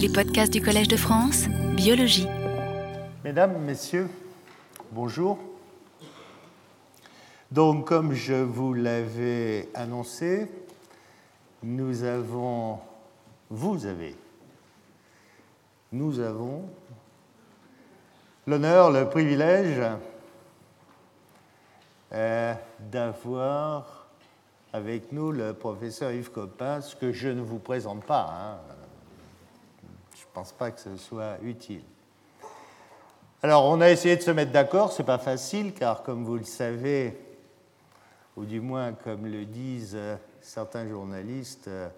Les podcasts du Collège de France, biologie. Mesdames, Messieurs, bonjour. Donc, comme je vous l'avais annoncé, nous avons, vous avez, nous avons l'honneur, le privilège euh, d'avoir avec nous le professeur Yves Copin, ce que je ne vous présente pas. Hein. Pense pas que ce soit utile. Alors, on a essayé de se mettre d'accord, ce n'est pas facile, car comme vous le savez, ou du moins comme le disent certains journalistes, euh,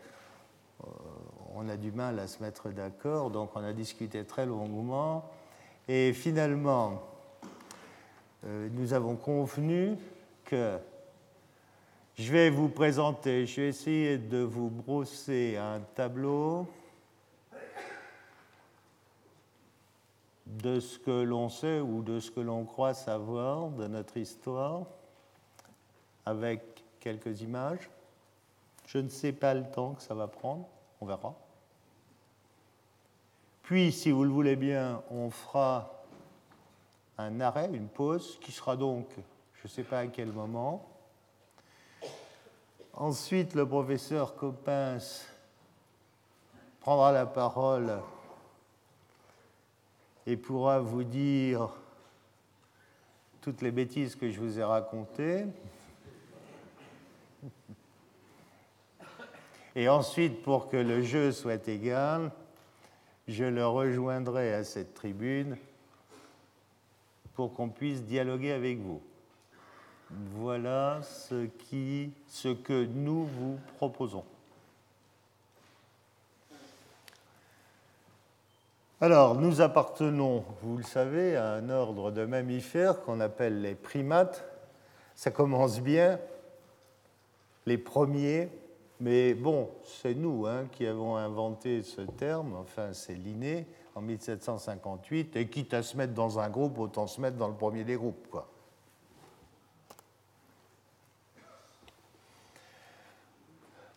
on a du mal à se mettre d'accord, donc on a discuté très longuement. Et finalement, euh, nous avons convenu que je vais vous présenter, je vais essayer de vous brosser un tableau de ce que l'on sait ou de ce que l'on croit savoir de notre histoire avec quelques images. Je ne sais pas le temps que ça va prendre, on verra. Puis, si vous le voulez bien, on fera un arrêt, une pause, qui sera donc, je ne sais pas à quel moment. Ensuite, le professeur Coppens prendra la parole et pourra vous dire toutes les bêtises que je vous ai racontées. Et ensuite, pour que le jeu soit égal, je le rejoindrai à cette tribune pour qu'on puisse dialoguer avec vous. Voilà ce, que nous vous proposons. Alors, nous appartenons, vous le savez, à un ordre de mammifères qu'on appelle les primates. Ça commence bien, les premiers, mais bon, c'est nous hein, qui avons inventé ce terme, enfin c'est Linné en 1758, et quitte à se mettre dans un groupe, autant se mettre dans le premier des groupes. Quoi.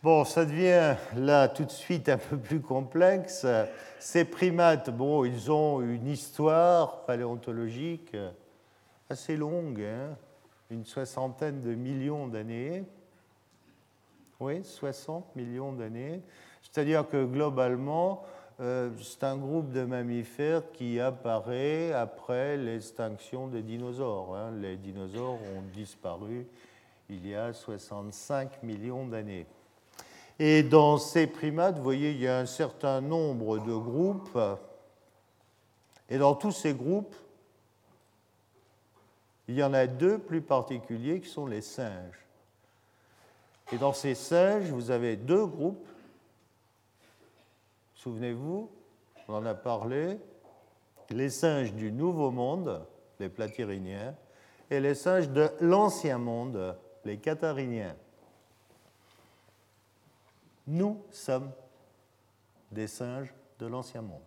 Bon, ça devient là tout de suite un peu plus complexe. Ces primates, bon, ils ont une histoire paléontologique assez longue, hein, une soixantaine de millions d'années. Oui, 60 millions d'années. C'est-à-dire que globalement, euh, c'est un groupe de mammifères qui apparaît après l'extinction des dinosaures. Hein. Les dinosaures ont disparu il y a 65 millions d'années. Et dans ces primates, vous voyez, il y a un certain nombre de groupes. Et dans tous ces groupes, il y en a deux plus particuliers qui sont les singes. Et dans ces singes, vous avez deux groupes. Souvenez-vous, on en a parlé, les singes du Nouveau Monde, les platyriniens, et les singes de l'Ancien Monde, les cathariniens. Nous sommes des singes de l'Ancien Monde.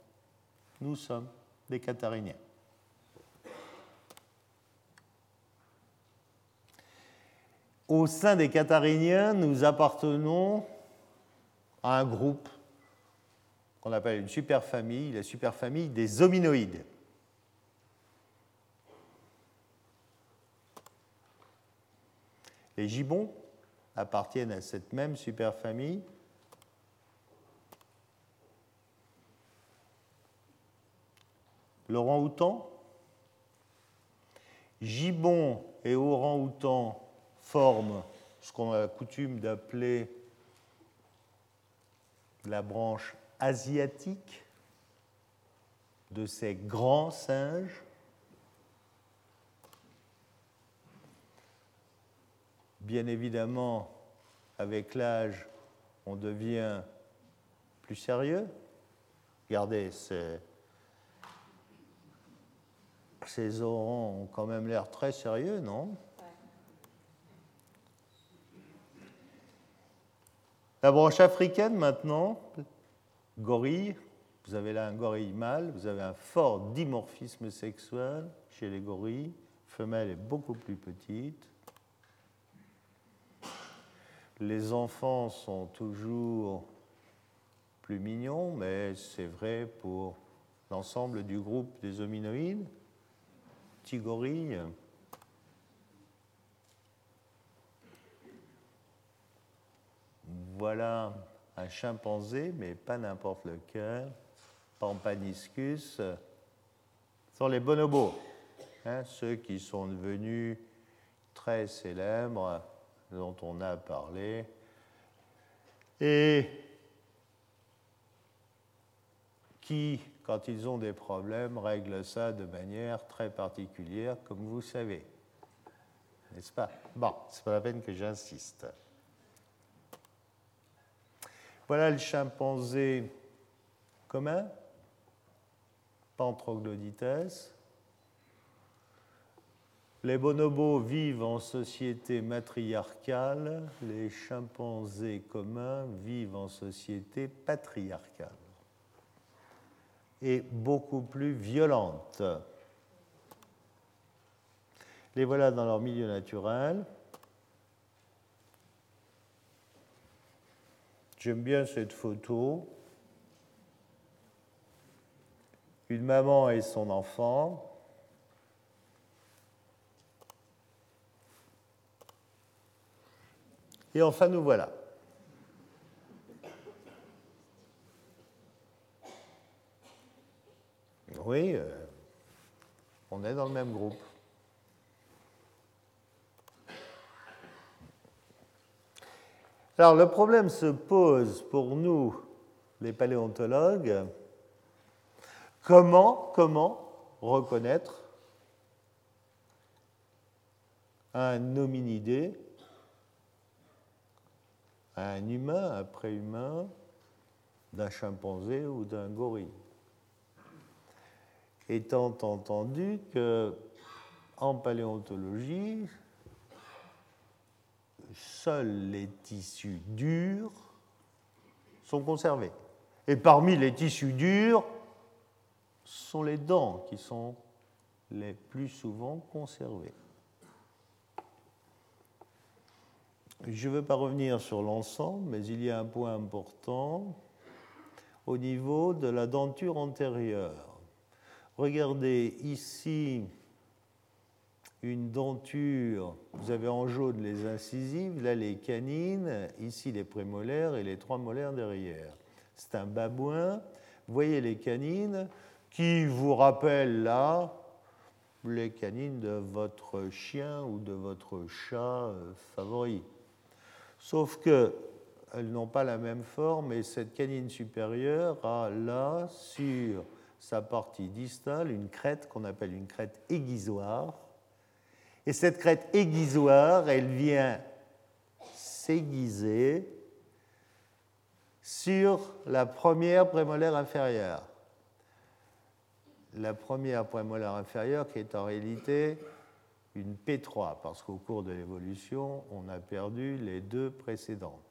Nous sommes des cathariniens. Au sein des cathariniens, nous appartenons à un groupe qu'on appelle une superfamille, la superfamille des hominoïdes. Les gibbons appartiennent à cette même superfamille. L'orang-outan, gibbon et orang-outan forme ce qu'on a coutume d'appeler la branche asiatique de ces grands singes. Bien évidemment, avec l'âge, on devient plus sérieux. Regardez, ces, ces orans ont quand même l'air très sérieux, non La branche africaine maintenant, gorille, vous avez là un gorille mâle, vous avez un fort dimorphisme sexuel chez les gorilles, femelle est beaucoup plus petite. Les enfants sont toujours plus mignon, mais c'est vrai pour l'ensemble du groupe des hominoïdes. Voilà un chimpanzé, mais pas n'importe lequel. Pampaniscus. Ce sont les bonobos, hein, ceux qui sont devenus très célèbres, dont on a parlé. Et qui, quand ils ont des problèmes, règlent ça de manière très particulière, comme vous savez. N'est-ce pas? Bon, c'est pas la peine que j'insiste. Voilà le chimpanzé commun, Pantroglodites. Les bonobos vivent en société matriarcale, les chimpanzés communs vivent en société patriarcale et beaucoup plus violente. Les voilà dans leur milieu naturel. J'aime bien cette photo. Une maman et son enfant. Et enfin, nous voilà. Euh, on est dans le même groupe. Alors le problème se pose pour nous, les paléontologues, comment, comment reconnaître un hominidé, un humain, un préhumain, d'un chimpanzé ou d'un gorille? Étant entendu que en paléontologie, seuls les tissus durs sont conservés. Et parmi les tissus durs, sont les dents qui sont les plus souvent conservées. Je ne veux pas revenir sur l'ensemble, mais il y a un point important au niveau de la denture antérieure. Regardez ici une denture, vous avez en jaune les incisives, là les canines, ici les prémolaires et les trois molaires derrière. C'est un babouin. Vous voyez les canines qui vous rappellent là les canines de votre chien ou de votre chat euh, favori. Sauf que elles n'ont pas la même forme et cette canine supérieure a là sur sa partie distale une crête qu'on appelle une crête aiguisoire. Et cette crête aiguisoire, elle vient s'aiguiser sur la première prémolaire inférieure. La première prémolaire inférieure qui est en réalité une P3, parce qu'au cours de l'évolution, on a perdu les deux précédentes.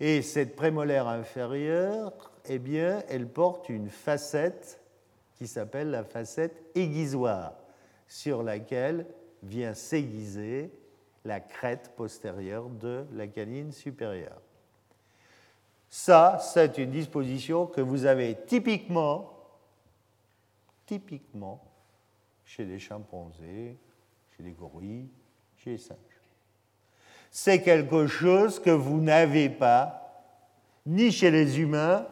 Et cette prémolaire inférieure, eh bien, elle porte une facette qui s'appelle la facette aiguisoire, sur laquelle vient s'aiguiser la crête postérieure de la canine supérieure. Ça, c'est une disposition que vous avez typiquement, chez les chimpanzés, chez les gorilles, chez les singes c'est quelque chose que vous n'avez pas ni chez les humains,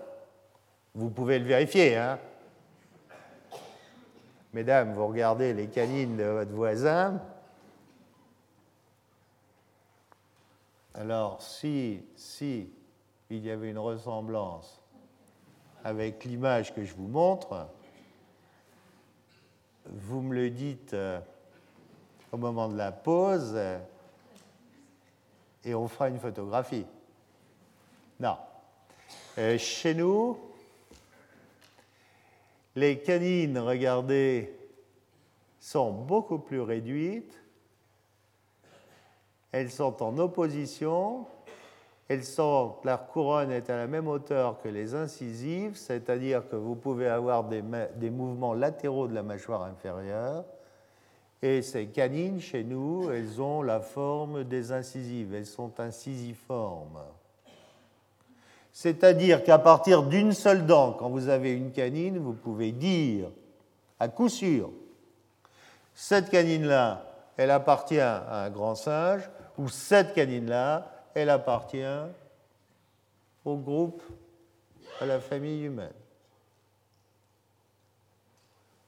vous pouvez le vérifier. Hein Mesdames, vous regardez les canines de votre voisin. Alors, si, si il y avait une ressemblance avec l'image que je vous montre, vous me le dites euh, au moment de la pause et on fera une photographie. Non. Euh, chez nous, les canines, regardez, sont beaucoup plus réduites. Elles sont en opposition. Elles sont, leur couronne est à la même hauteur que les incisives, c'est-à-dire que vous pouvez avoir des mouvements latéraux de la mâchoire inférieure et ces canines, chez nous, elles ont la forme des incisives, elles sont incisiformes. C'est-à-dire qu'à partir d'une seule dent, quand vous avez une canine, vous pouvez dire à coup sûr, cette canine-là, elle appartient à un grand singe, ou cette canine-là, elle appartient au groupe, à la famille humaine.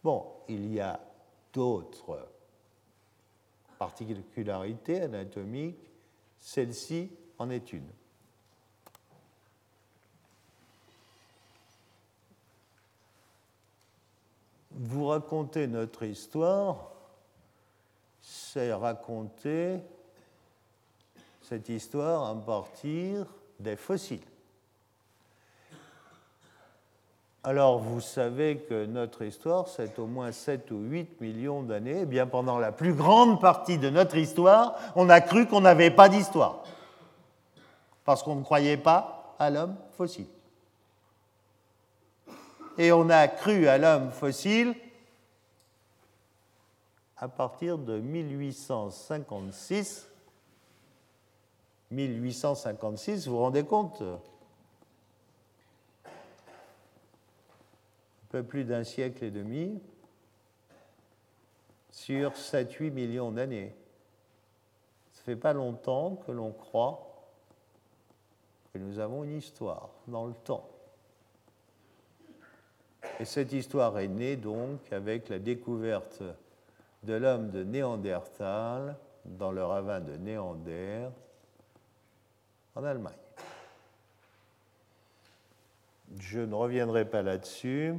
Bon, il y a d'autres particularités anatomiques, celle-ci en est une. Vous racontez notre histoire, c'est raconter cette histoire à partir des fossiles. Alors vous savez que notre histoire, c'est au moins 7 ou 8 millions d'années. Eh bien, pendant la plus grande partie de notre histoire, on a cru qu'on n'avait pas d'histoire. Parce qu'on ne croyait pas à l'homme fossile. Et on a cru à l'homme fossile à partir de 1856. 1856, vous vous rendez compte? Peu plus d'un siècle et demi sur 7-8 millions d'années. Ça fait pas longtemps que l'on croit que nous avons une histoire dans le temps. Et cette histoire est née donc avec la découverte de l'homme de Néandertal dans le ravin de Néander en Allemagne. Je ne reviendrai pas là-dessus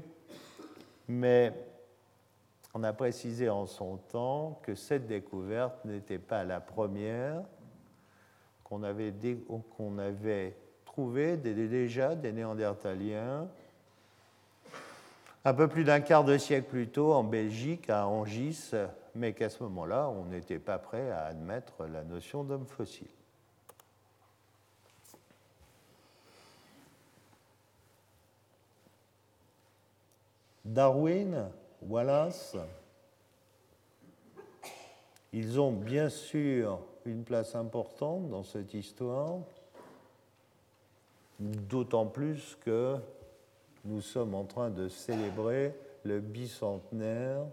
mais on a précisé en son temps que cette découverte n'était pas la première, qu'on avait, qu'on avait trouvé déjà des Néandertaliens un peu plus d'un quart de siècle plus tôt en Belgique, à Angis, mais qu'à ce moment-là, on n'était pas prêt à admettre la notion d'homme fossile. Darwin, Wallace, ils ont bien sûr une place importante dans cette histoire, d'autant plus que nous sommes en train de célébrer le bicentenaire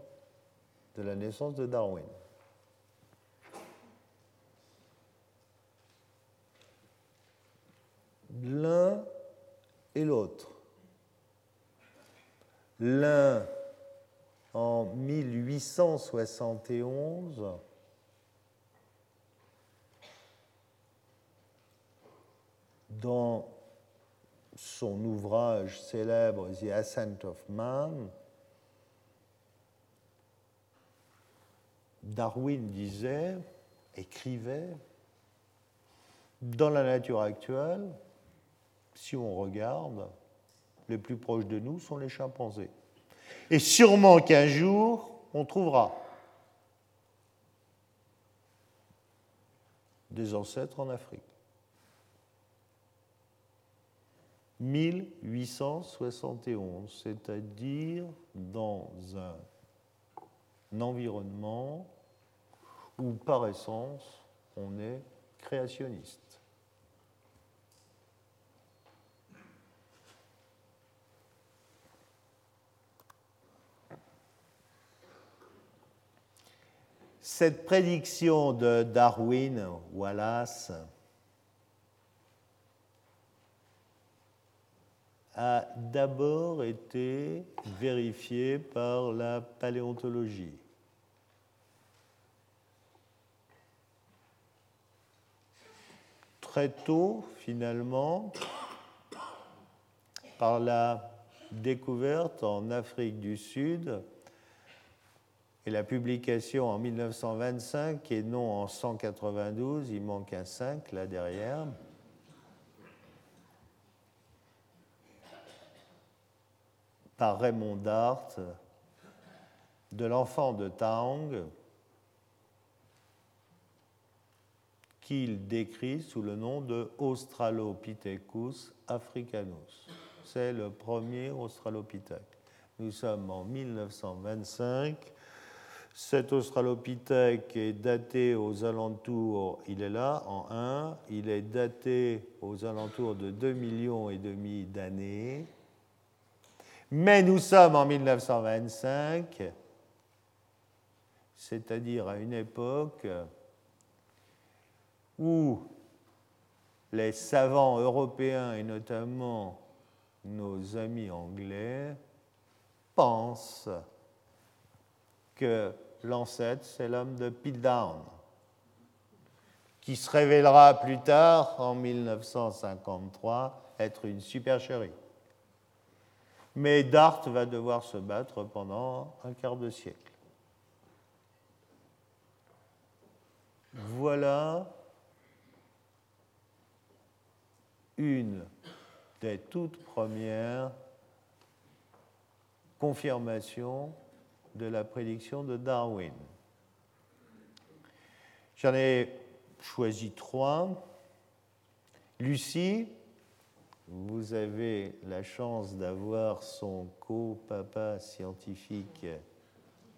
de la naissance de Darwin. L'un et l'autre l'un en 1871, dans son ouvrage célèbre The Ascent of Man, Darwin disait, écrivait, dans la nature actuelle, si on regarde, les plus proches de nous sont les chimpanzés. Et sûrement qu'un jour, on trouvera des ancêtres en Afrique. 1871, c'est-à-dire dans un, environnement où par essence on est créationniste. Cette prédiction de Darwin, Wallace, a d'abord été vérifiée par la paléontologie. Très tôt, finalement, par la découverte en Afrique du Sud et la publication en 1925 et non en 192, il manque un 5 là derrière. par Raymond Dart de l'enfant de Tang qu'il décrit sous le nom de Australopithecus africanus. C'est le premier Australopithèque. Nous sommes en 1925 Cet australopithèque est daté aux alentours, il est là en 1, il est daté aux alentours de 2 millions et demi d'années. Mais nous sommes en 1925, c'est-à-dire à une époque où les savants européens et notamment nos amis anglais pensent que l'ancêtre, c'est l'homme de Piltdown, qui se révélera plus tard, en 1953, être une supercherie. Mais Dart va devoir se battre pendant un quart de siècle. Voilà une des toutes premières confirmations de la prédiction de Darwin. J'en ai choisi trois. Lucie, vous avez la chance d'avoir son co-papa scientifique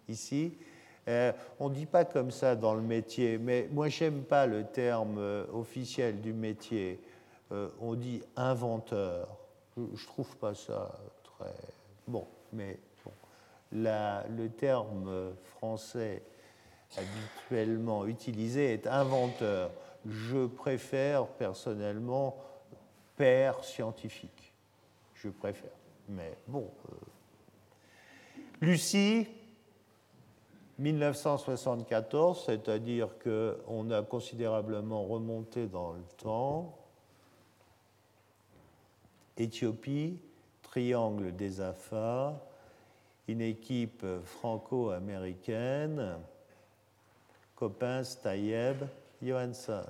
ici. Euh, on ne dit pas comme ça dans le métier, mais moi j'aime pas le terme euh, officiel du métier. Euh, on dit inventeur. Je, ne trouve pas ça très bon, mais le terme français habituellement utilisé est inventeur. Je préfère personnellement père scientifique. Je préfère. Mais bon. Euh, Lucie, 1974, c'est-à-dire qu'on a considérablement remonté dans le temps. Éthiopie, triangle des Afars, une équipe franco-américaine, Coppens, Tayeb, Johansson.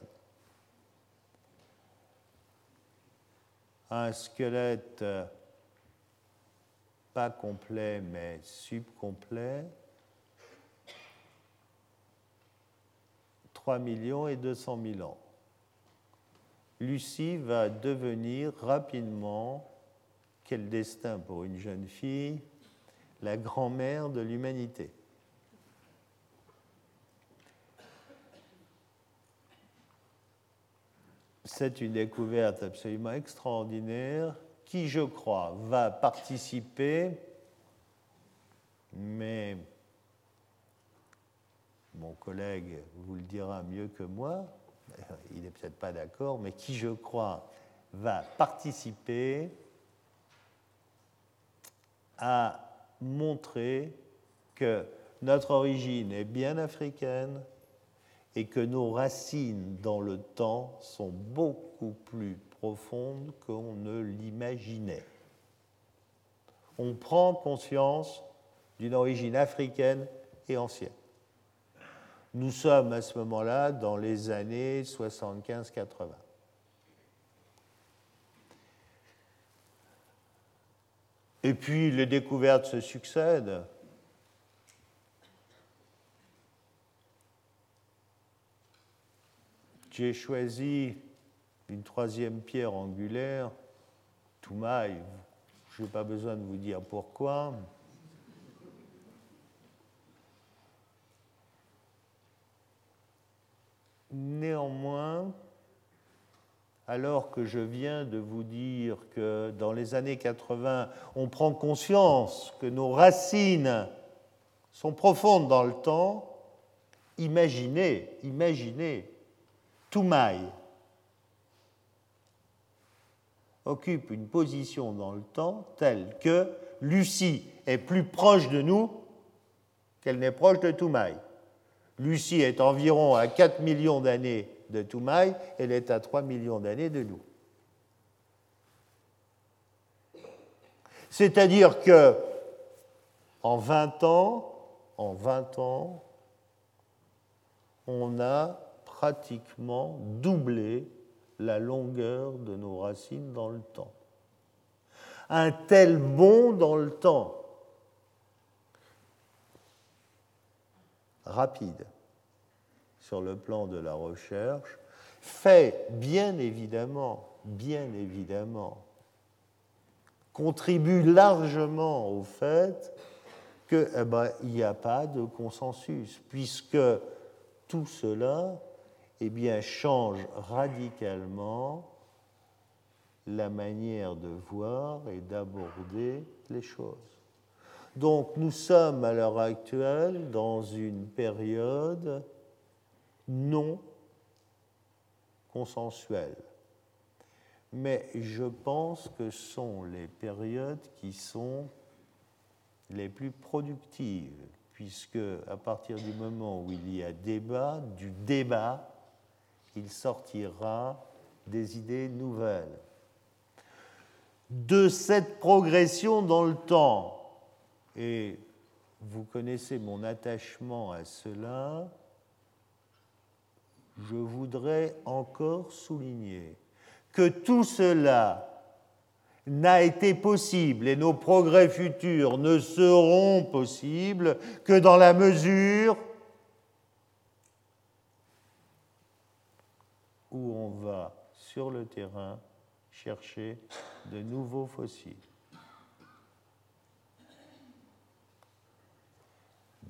Un squelette pas complet mais subcomplet. 3 millions et 200 000 ans. Lucie va devenir rapidement, quel destin pour une jeune fille, la grand-mère de l'humanité. C'est une découverte absolument extraordinaire qui, je crois, va participer, mais mon collègue vous le dira mieux que moi, il n'est peut-être pas d'accord, mais qui, je crois, va participer à montrer que notre origine est bien africaine et que nos racines dans le temps sont beaucoup plus profondes qu'on ne l'imaginait. On prend conscience d'une origine africaine et ancienne. Nous sommes à ce moment-là dans les années 75-80. Et puis les découvertes se succèdent. J'ai choisi une troisième pierre angulaire, Toumaï. Je n'ai pas besoin de vous dire pourquoi. Néanmoins, alors que je viens de vous dire que dans les années 80, on prend conscience que nos racines sont profondes dans le temps, imaginez, imaginez, Toumaï occupe une position dans le temps telle que Lucie est plus proche de nous qu'elle n'est proche de Toumaï. Lucie est environ à 4 millions d'années de Toumaï, elle est à 3 millions d'années de nous. C'est-à-dire que en 20 ans, en 20 ans, on a pratiquement doublé la longueur de nos racines dans le temps. Un tel bond dans le temps, rapide, sur le plan de la recherche fait bien évidemment, bien évidemment, contribue largement au fait qu'il eh ben, n'y a pas de consensus, puisque tout cela eh bien, change radicalement la manière de voir et d'aborder les choses. Donc nous sommes à l'heure actuelle dans une période non consensuelle. Mais je pense que sont les périodes qui sont les plus productives, puisque à partir du moment où il y a débat, du débat, il sortira des idées nouvelles. De cette progression dans le temps, et vous connaissez mon attachement à cela, je voudrais encore souligner que tout cela n'a été possible et nos progrès futurs ne seront possibles que dans la mesure où on va sur le terrain chercher de nouveaux fossiles.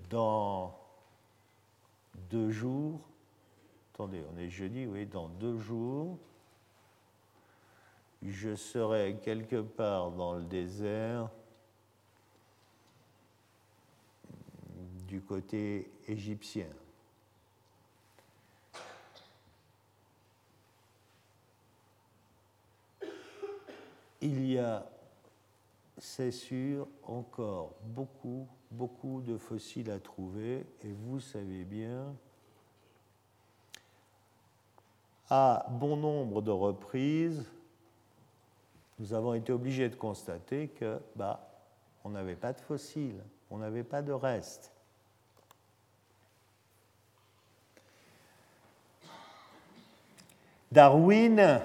Dans deux jours, attendez, on est jeudi, oui, dans deux jours, je serai quelque part dans le désert du côté égyptien. Il y a, c'est sûr, encore beaucoup, beaucoup de fossiles à trouver, et vous savez bien, à bon nombre de reprises, nous avons été obligés de constater que bah, on n'avait pas de fossiles, on n'avait pas de restes. Darwin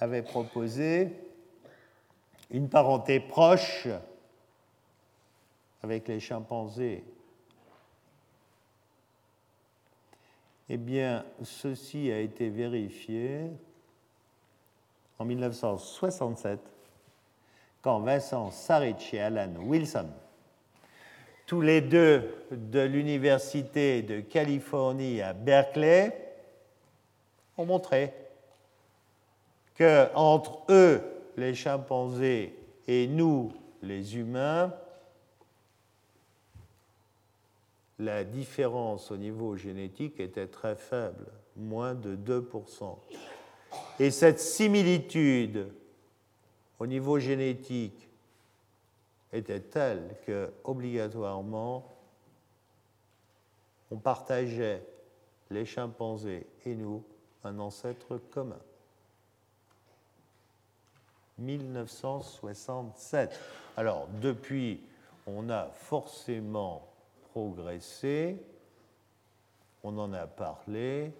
avait proposé une parenté proche avec les chimpanzés. Eh bien, ceci a été vérifié en 1967 quand Vincent Sarich et Alan Wilson, tous les deux de l'Université de Californie à Berkeley, ont montré que entre eux, les chimpanzés, et nous, les humains, la différence au niveau génétique était très faible, moins de 2%. Et cette similitude au niveau génétique était telle que, obligatoirement, on partageait, les chimpanzés et nous, un ancêtre commun. 1967. Alors, depuis, on a forcément progressé, on en a parlé,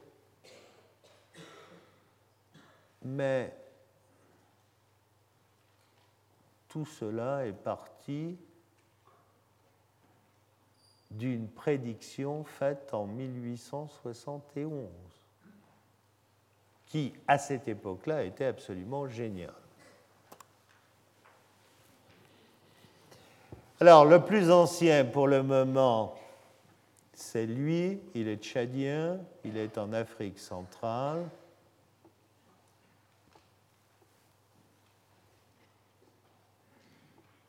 mais tout cela est parti d'une prédiction faite en 1871, qui, à cette époque-là, était absolument géniale. Alors, le plus ancien pour le moment, c'est lui, il est tchadien, il est en Afrique centrale.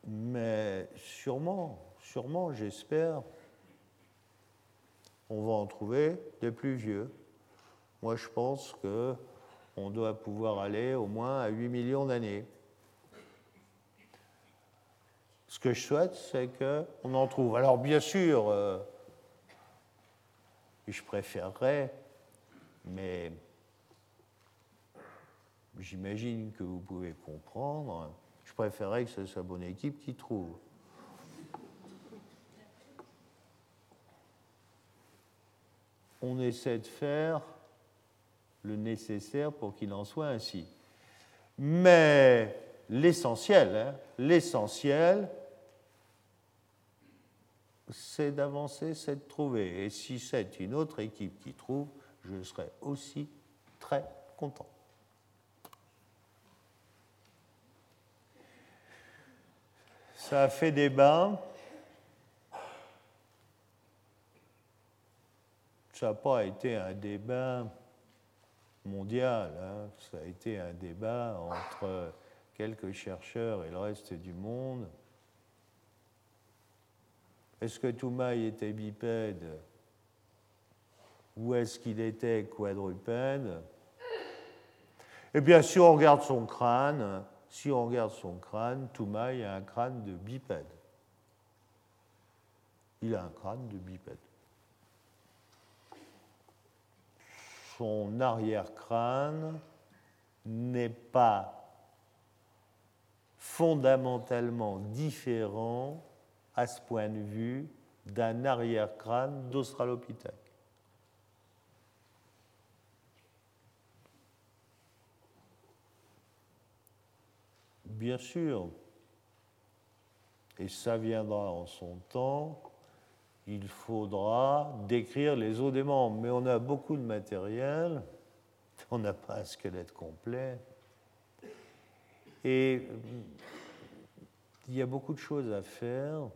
Mais sûrement, sûrement, j'espère, on va en trouver des plus vieux. Moi, je pense qu'on doit pouvoir aller au moins à 8 millions d'années. Ce que je souhaite, c'est qu'on en trouve. Alors, bien sûr, euh, je préférerais, mais j'imagine que vous pouvez comprendre, je préférerais que ce soit bonne équipe qui trouve. On essaie de faire le nécessaire pour qu'il en soit ainsi. Mais l'essentiel, hein, l'essentiel, c'est d'avancer, c'est de trouver. Et si c'est une autre équipe qui trouve, je serai aussi très content. Ça a fait débat. Ça n'a pas été un débat mondial, hein. ça a été un débat entre quelques chercheurs et le reste du monde. Est-ce que Toumaï était bipède ou est-ce qu'il était quadrupède? Eh bien, si on regarde son crâne, si on regarde son crâne, Toumaï a un crâne de bipède. Il a un crâne de bipède. Son arrière-crâne n'est pas fondamentalement différent à ce point de vue d'un arrière-crâne d'Australopithèque. Bien sûr, et ça viendra en son temps, il faudra décrire les os des membres. Mais on a beaucoup de matériel, on n'a pas un squelette complet. Et il y a beaucoup de choses à faire.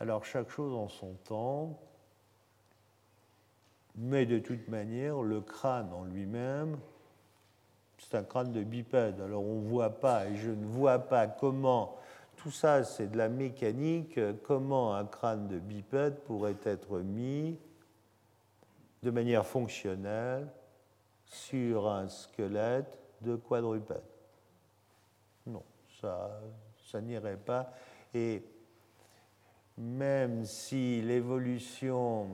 Alors chaque chose en son temps, mais de toute manière, le crâne en lui-même, c'est un crâne de bipède. Alors on ne voit pas, et je ne vois pas comment, tout ça c'est de la mécanique, comment un crâne de bipède pourrait être mis de manière fonctionnelle sur un squelette de quadrupède. Non, ça, ça n'irait pas. Et même si l'évolution,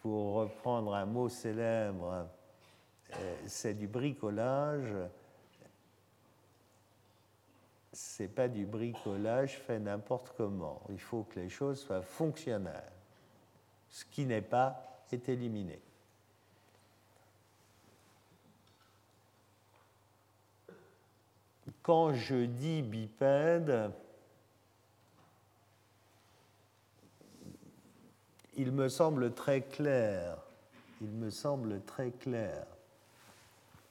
pour reprendre un mot célèbre, euh, c'est du bricolage, c'est pas du bricolage fait n'importe comment. Il faut que les choses soient fonctionnelles. Ce qui n'est pas est éliminé. Quand je dis bipède, il me semble très clair, il me semble très clair.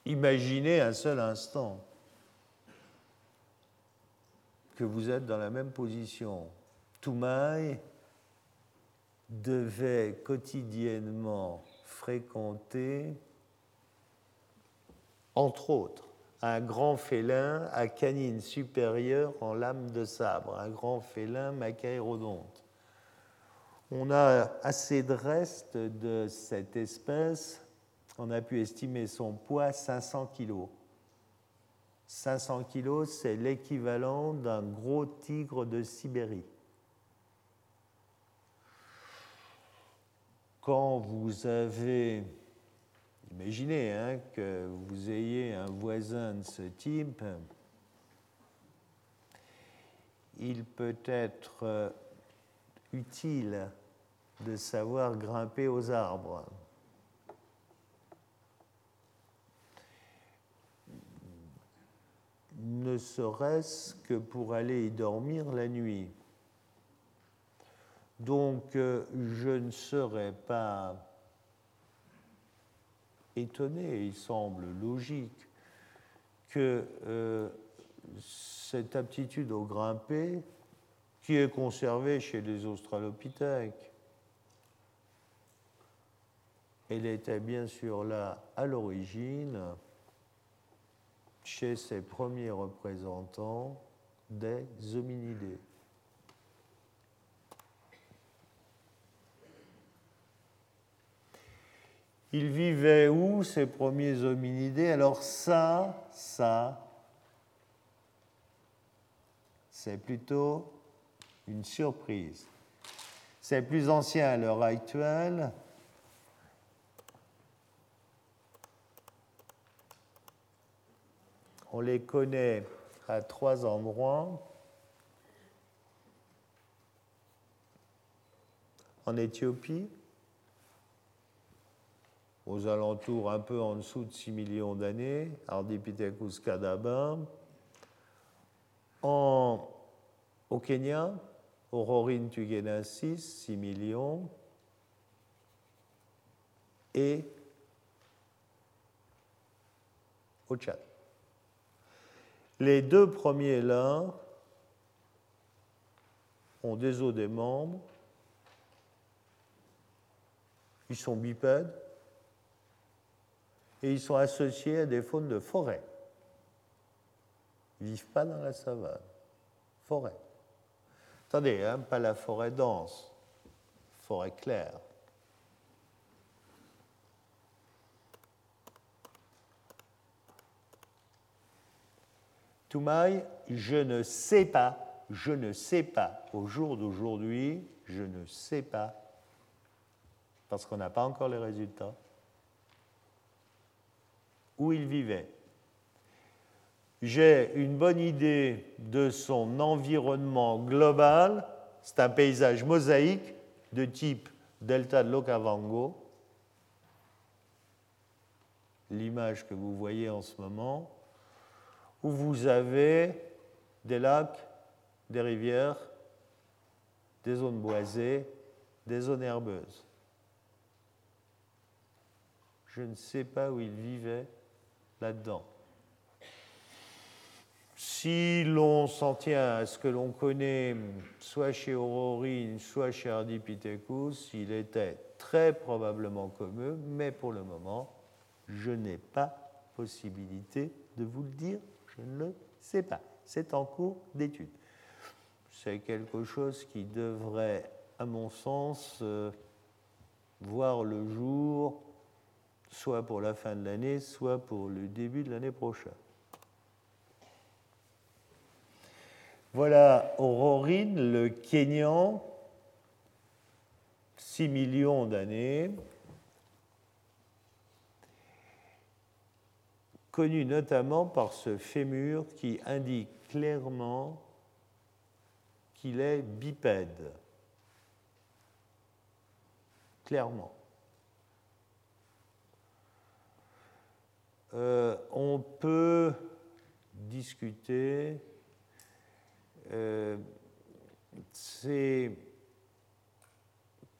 Imaginez un seul instant que vous êtes dans la même position. Toumaï devait quotidiennement fréquenter, entre autres, un grand félin à canine supérieure en lame de sabre, un grand félin macaérodonte. On a assez de restes de cette espèce, on a pu estimer son poids 500 kg. 500 kg, c'est l'équivalent d'un gros tigre de Sibérie. Quand vous avez Imaginez hein, que vous ayez un voisin de ce type. Il peut être euh, utile de savoir grimper aux arbres. ne serait-ce que pour aller y dormir la nuit. Donc euh, je ne serais pas étonné, il semble logique que euh, cette aptitude au grimper, qui est conservée chez les australopithèques, elle était bien sûr là à l'origine chez ses premiers représentants des hominidés. Ils vivaient où ces premiers hominidés? Alors ça, ça, c'est plutôt une surprise. C'est plus ancien à l'heure actuelle. On les connaît à trois endroits. En Éthiopie, aux alentours un peu en dessous de 6 millions d'années, Ardipithecus cadabra. En, au Kenya, Aurorine tugenensis, 6 millions. Et au Tchad. Les deux premiers là ont des os des membres, ils sont bipèdes et ils sont associés à des faunes de forêt. Ils ne vivent pas dans la savane. Forêt. Attendez, hein, pas la forêt dense, forêt claire. Toumaï, je ne sais pas, je ne sais pas, au jour d'aujourd'hui, je ne sais pas, parce qu'on n'a pas encore les résultats, où il vivait. J'ai une bonne idée de son environnement global. C'est un paysage mosaïque de type delta de l'Okavango. L'image que vous voyez en ce moment, où vous avez des lacs, des rivières, des zones boisées, des zones herbeuses. Je ne sais pas où il vivait là-dedans. Si l'on s'en tient à ce que l'on connaît, soit chez Aurorine, soit chez Ardipithecus, il était très probablement commun, mais pour le moment, je n'ai pas possibilité de vous le dire, je ne le sais pas. C'est en cours d'étude. C'est quelque chose qui devrait, à mon sens, euh, voir le jour soit pour la fin de l'année, soit pour le début de l'année prochaine. Voilà Aurorine, le Kenyan, 6 millions d'années, connu notamment par ce fémur qui indique clairement qu'il est bipède. Clairement. Euh, on peut discuter euh, ces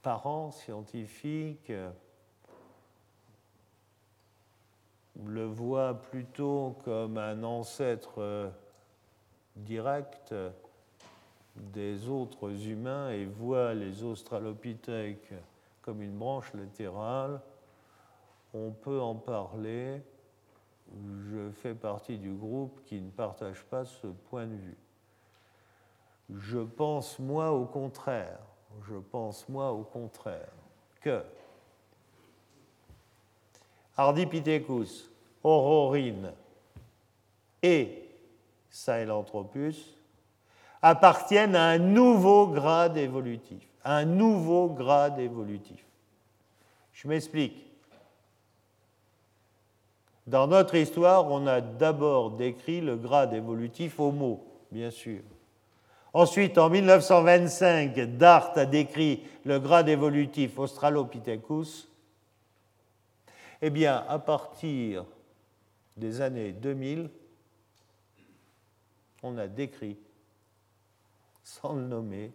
parents scientifiques le voient plutôt comme un ancêtre direct des autres humains et voient les australopithèques comme une branche latérale, on peut en parler je fais partie du groupe qui ne partage pas ce point de vue. Je pense, moi, au contraire, je pense, moi, au contraire, que Ardipithecus, Aurorine et Sahelanthropus appartiennent à un nouveau grade évolutif, un nouveau grade évolutif. Je m'explique. Dans notre histoire, on a d'abord décrit le grade évolutif Homo, bien sûr. Ensuite, en 1925, Dart a décrit le grade évolutif Australopithecus. Eh bien, à partir des années 2000, on a décrit, sans le nommer,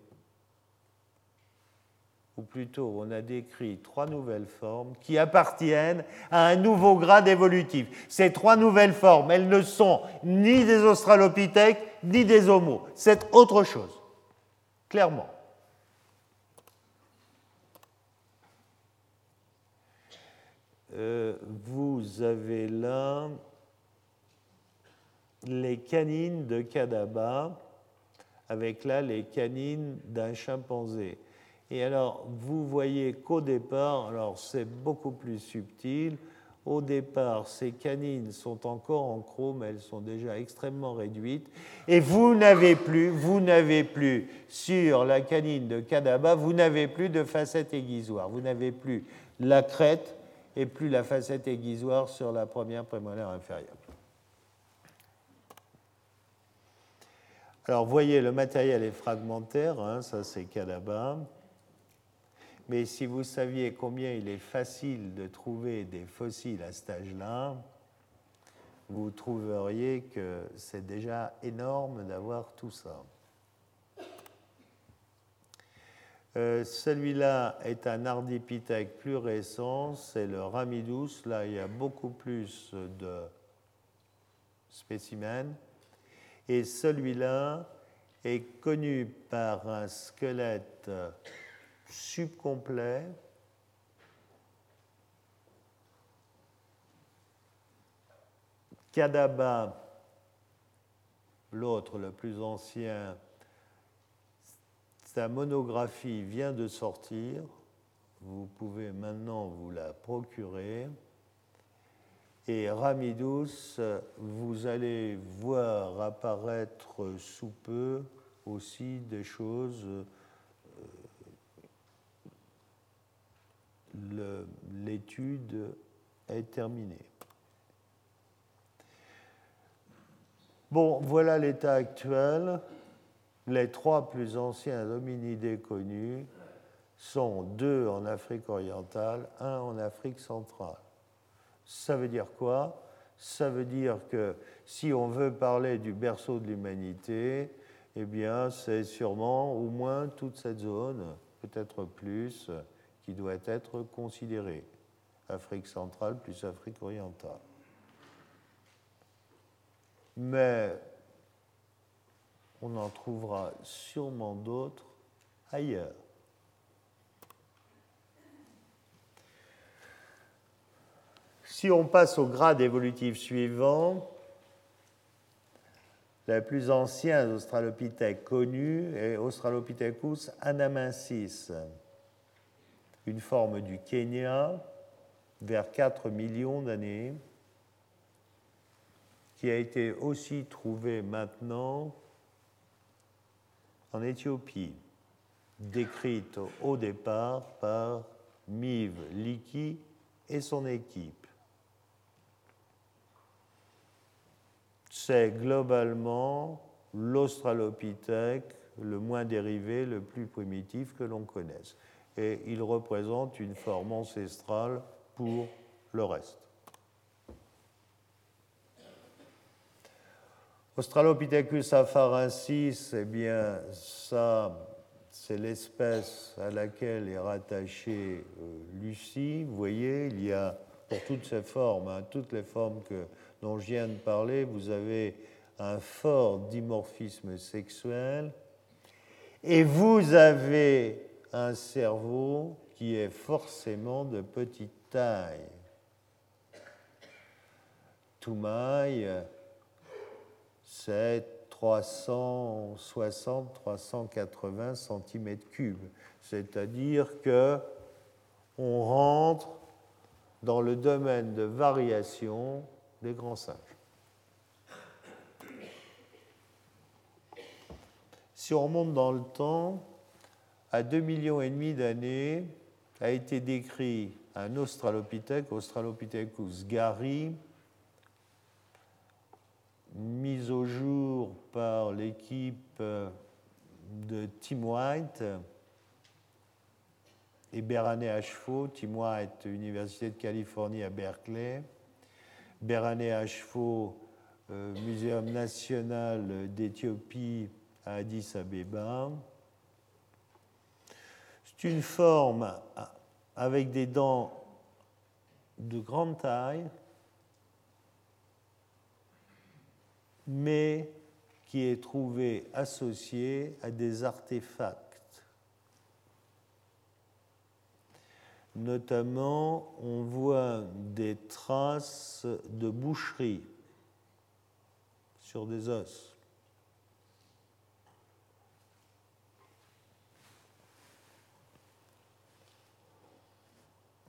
ou plutôt on a décrit trois nouvelles formes qui appartiennent à un nouveau grade évolutif. Ces trois nouvelles formes, elles ne sont ni des australopithèques ni des homos. C'est autre chose, clairement. Euh, vous avez là les canines de Kadaba, avec là les canines d'un chimpanzé. Et alors, vous voyez qu'au départ, alors c'est beaucoup plus subtil, au départ, ces canines sont encore en chrome, elles sont déjà extrêmement réduites, et vous n'avez plus, vous n'avez plus sur la canine de Kadaba, vous n'avez plus de facette aiguisoire, vous n'avez plus la crête et plus la facette aiguisoire sur la première prémolaire inférieure. Alors, voyez, le matériel est fragmentaire, hein, ça c'est Kadaba. Mais si vous saviez combien il est facile de trouver des fossiles à cet âge-là, vous trouveriez que c'est déjà énorme d'avoir tout ça. Euh, celui-là est un ardipithèque plus récent, c'est le Ramidus. Là, il y a beaucoup plus de spécimens. Et celui-là est connu par un squelette subcomplet Kadaba, l'autre, le plus ancien, sa monographie vient de sortir. Vous pouvez maintenant vous la procurer. Et Ramidus, vous allez voir apparaître sous peu aussi des choses. L'étude est terminée. Bon, voilà l'état actuel. Les trois plus anciens hominidés connus sont deux en Afrique orientale, un en Afrique centrale. Ça veut dire quoi? Ça veut dire que si on veut parler du berceau de l'humanité, eh bien, c'est sûrement au moins toute cette zone, peut-être plus, doit être considérée. Afrique centrale plus Afrique orientale mais on en trouvera sûrement d'autres ailleurs. Si on passe au grade évolutif suivant, le plus ancien australopithèque connu est Australopithecus anamensis, une forme du Kenya vers 4 millions d'années qui a été aussi trouvé maintenant en Éthiopie, décrite au départ par Miv Liki et son équipe. C'est globalement l'Australopithèque le moins dérivé, le plus primitif que l'on connaisse. Et il représente une forme ancestrale pour le reste. Australopithecus afarensis, eh bien, ça, c'est l'espèce à laquelle est rattachée euh, Lucie. Vous voyez, il y a pour toutes ces formes, hein, toutes les formes que, dont je viens de parler, vous avez un fort dimorphisme sexuel et vous avez un cerveau qui est forcément de petite taille. Toumaï, c'est 360-380 cm3. C'est-à-dire que on rentre dans le domaine de variation des grands singes. Si on remonte dans le temps, à 2,5 millions d'années, a été décrit un Australopithèque, Australopithecus gari, mise au jour par l'équipe de Tim White et Berané Ashfo. Tim White, Université de Californie à Berkeley. Berané Ashfo, euh, Muséum national d'Éthiopie à Addis Abeba. C'est une forme avec des dents de grande taille, mais qui est trouvé associé à des artefacts. Notamment, on voit des traces de boucherie sur des os.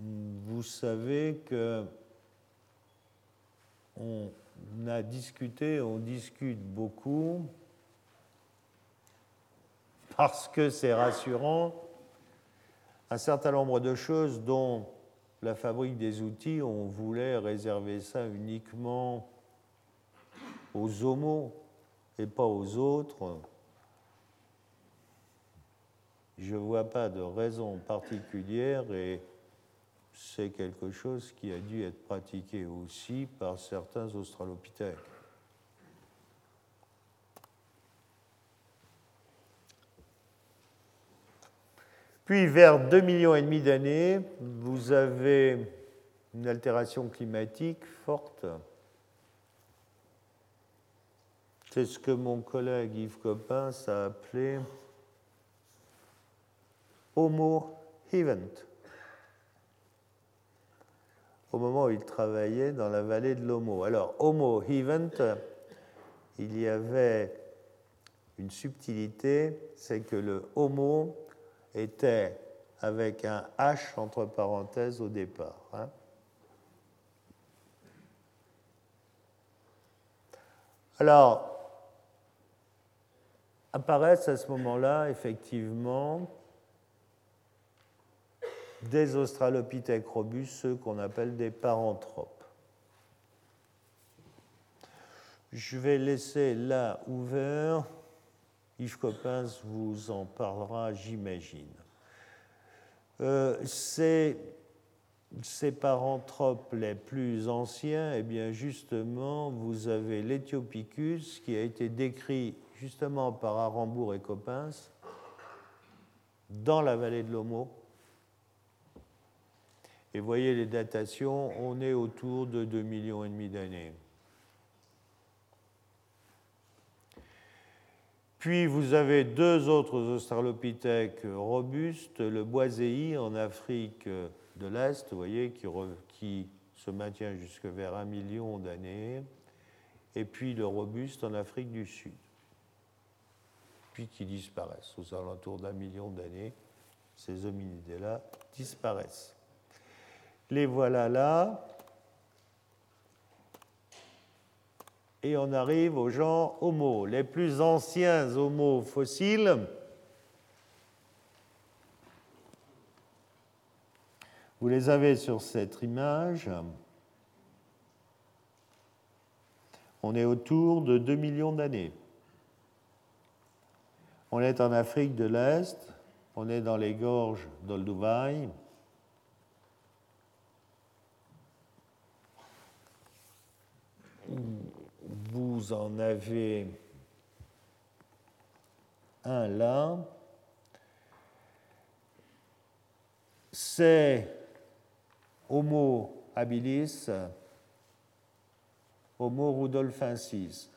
Vous savez que on a discuté, on discute beaucoup, parce que c'est rassurant, un certain nombre de choses dont la fabrique des outils, on voulait réserver ça uniquement aux homos et pas aux autres. Je ne vois pas de raison particulière et c'est quelque chose qui a dû être pratiqué aussi par certains australopithèques. Puis vers 2,5 millions et demi d'années, vous avez une altération climatique forte C'est ce que mon collègue Yves Copin a appelé Homo Event au moment où il travaillait dans la vallée de l'Homo. Alors, Homo Event, il y avait une subtilité, c'est que le Homo était avec un H entre parenthèses au départ. Hein. Alors, apparaissent à ce moment-là, effectivement, des australopithèques robustes, ceux qu'on appelle des paranthropes. Je vais laisser là ouvert. Yves Coppens vous en parlera, j'imagine. Euh, ces, ces, paranthropes les plus anciens, eh bien justement, vous avez l'Ethiopicus qui a été décrit justement par Arambourg et Coppens dans la vallée de l'Homo et voyez les datations, on est autour de 2 millions et demi d'années. Puis vous avez deux autres australopithèques robustes, le boiséi en Afrique de l'Est, vous voyez, qui, qui se maintient jusque vers un million d'années, et puis le robuste en Afrique du Sud, puis qui disparaissent aux alentours d'un million d'années. Ces hominidés-là disparaissent. Les voilà là. Et on arrive au genre Homo. Les plus anciens Homo fossiles Vous les avez sur cette image. On est autour de 2 millions d'années. On est en Afrique de l'Est, on est dans les gorges d'Olduvai, vous en avez un là. C'est Homo habilis, Homo rudolfensis.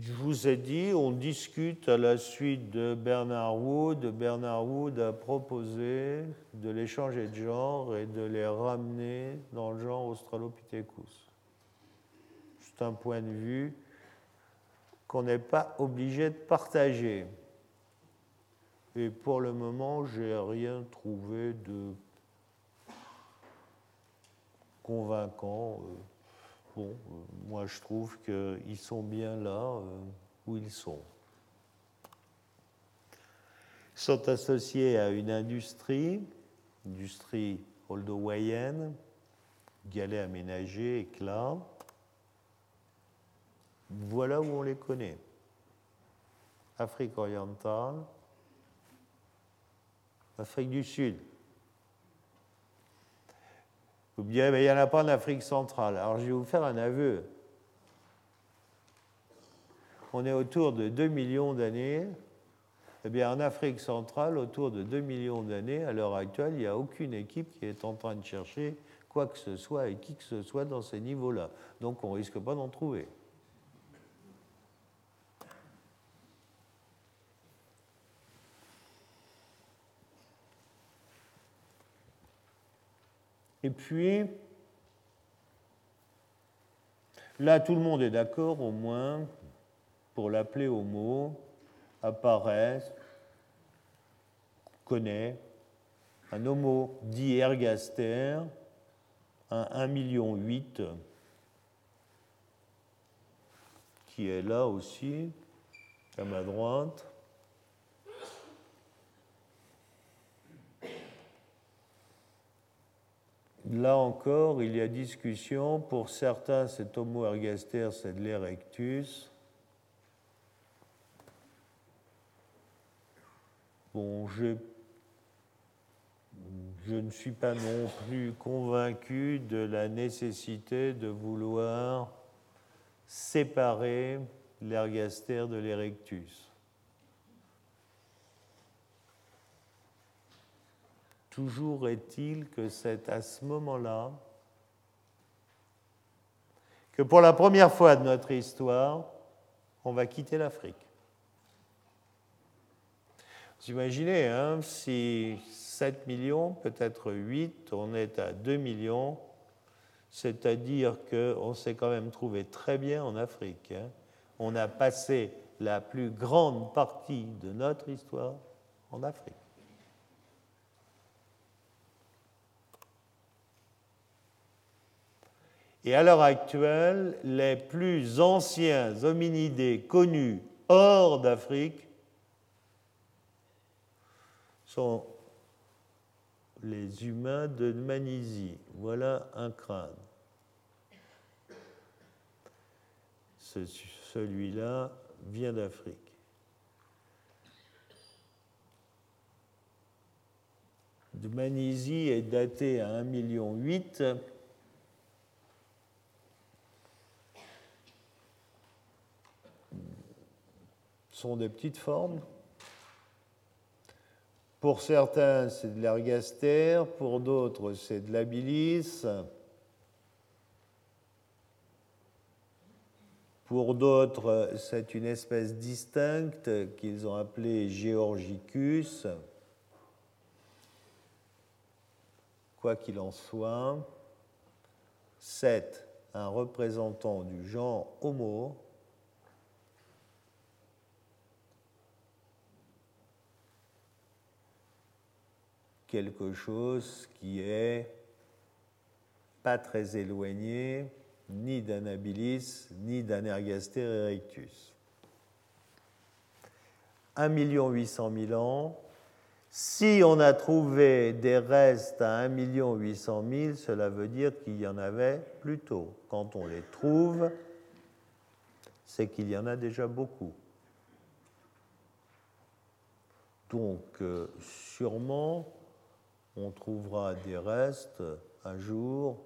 Je vous ai dit, on discute à la suite de Bernard Wood. Bernard Wood a proposé de les changer de genre et de les ramener dans le genre Australopithecus. C'est un point de vue qu'on n'est pas obligé de partager. Et pour le moment, j'ai rien trouvé de convaincant. Euh, Bon, euh, moi je trouve qu'ils sont bien là euh, où ils sont. Ils sont associés à une industrie, industrie oldowayenne, galets aménagés, éclats. Voilà où on les connaît. Afrique orientale, Afrique du Sud, vous me direz, il n'y en a pas en Afrique centrale. Alors je vais vous faire un aveu. On est autour de 2 millions d'années. Eh bien, en Afrique centrale, autour de 2 millions d'années, à l'heure actuelle, il n'y a aucune équipe qui est en train de chercher quoi que ce soit et qui que ce soit dans ces niveaux-là. Donc on ne risque pas d'en trouver. Et puis, là, tout le monde est d'accord, au moins, pour l'appeler homo, apparaît, connaît, un homo dit ergaster, un 1,8 million qui est là aussi, à ma droite. Là encore, il y a discussion. Pour certains, cet Homo ergaster, c'est de l'Erectus. Bon, je, ne suis pas non plus convaincu de la nécessité de vouloir séparer l'ergaster de l'Erectus. Toujours est-il que c'est à ce moment-là que pour la première fois de notre histoire, on va quitter l'Afrique. Vous imaginez, hein, si 7 millions, peut-être 8, on est à 2 millions, c'est-à-dire qu'on s'est quand même trouvé très bien en Afrique. Hein. On a passé la plus grande partie de notre histoire en Afrique. Et à l'heure actuelle, les plus anciens hominidés connus hors d'Afrique sont les humains de Manisie. Voilà un crâne. Celui-là vient d'Afrique. De est daté à 1,8 million sont des petites formes. Pour certains, c'est de l'ergaster, pour d'autres, c'est de l'abilis. Pour d'autres, c'est une espèce distincte qu'ils ont appelée Georgicus. Quoi qu'il en soit, c'est un représentant du genre Homo quelque chose qui est pas très éloigné ni d'un habilis ni d'un ergaster erectus. 1 800 000 ans. Si on a trouvé des restes à 1 800 000, cela veut dire qu'il y en avait plus tôt. Quand on les trouve, c'est qu'il y en a déjà beaucoup. Donc, euh, sûrement, on trouvera des restes un jour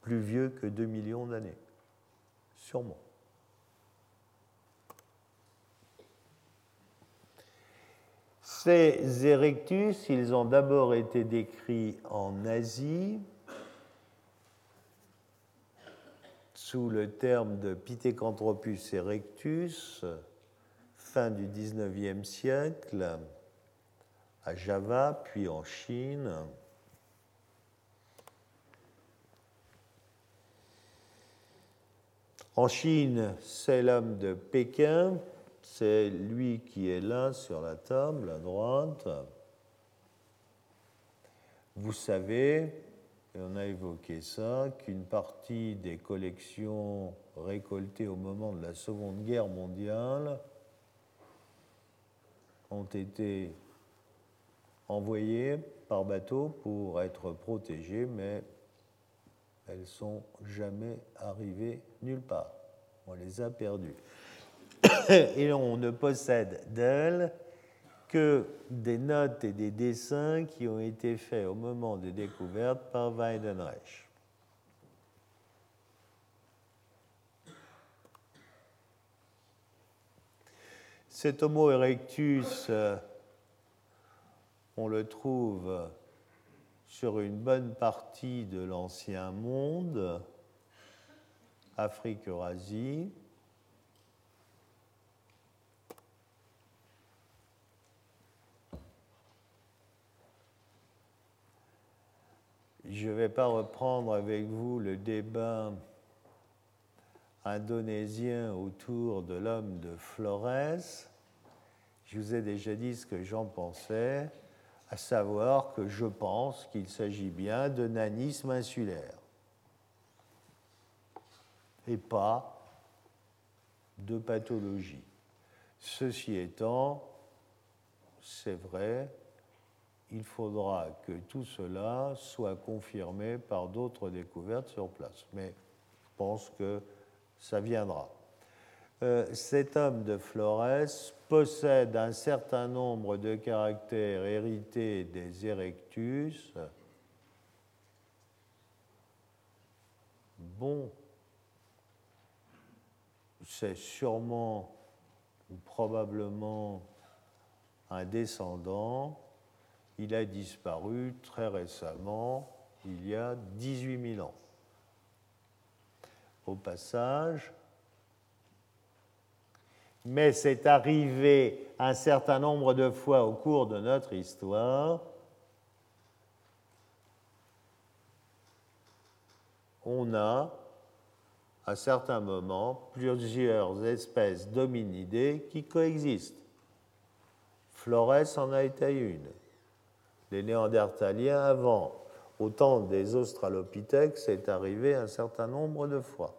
plus vieux que 2 millions d'années. Sûrement. Ces erectus, ils ont d'abord été décrits en Asie sous le terme de Pithecanthropus erectus, fin du XIXe siècle Java, puis en Chine. En Chine, c'est l'homme de Pékin, c'est lui qui est là sur la table à droite. Vous savez, et on a évoqué ça, qu'une partie des collections récoltées au moment de la Seconde Guerre mondiale ont été envoyées par bateau pour être protégées, mais elles sont jamais arrivées nulle part. On les a perdues. Et on ne possède d'elles que des notes et des dessins qui ont été faits au moment de découverte par Weidenreich. Cet Homo erectus euh, on le trouve sur une bonne partie de l'ancien monde, Afrique, Eurasie. Je ne vais pas reprendre avec vous le débat indonésien autour de l'homme de Flores. Je vous ai déjà dit ce que j'en pensais à savoir que je pense qu'il s'agit bien de nanisme insulaire et pas de pathologie. Ceci étant, c'est vrai, il faudra que tout cela soit confirmé par d'autres découvertes sur place. Mais je pense que ça viendra. Euh, cet homme de Flores possède un certain nombre de caractères hérités des Erectus. Bon, c'est sûrement ou probablement un descendant. Il a disparu très récemment il y a 18 000 ans. Au passage, mais c'est arrivé un certain nombre de fois au cours de notre histoire. On a, à certains moments, plusieurs espèces d'hominidés qui coexistent. Flores en a été une. Les Néandertaliens avant. Au temps des Australopithèques, c'est arrivé un certain nombre de fois.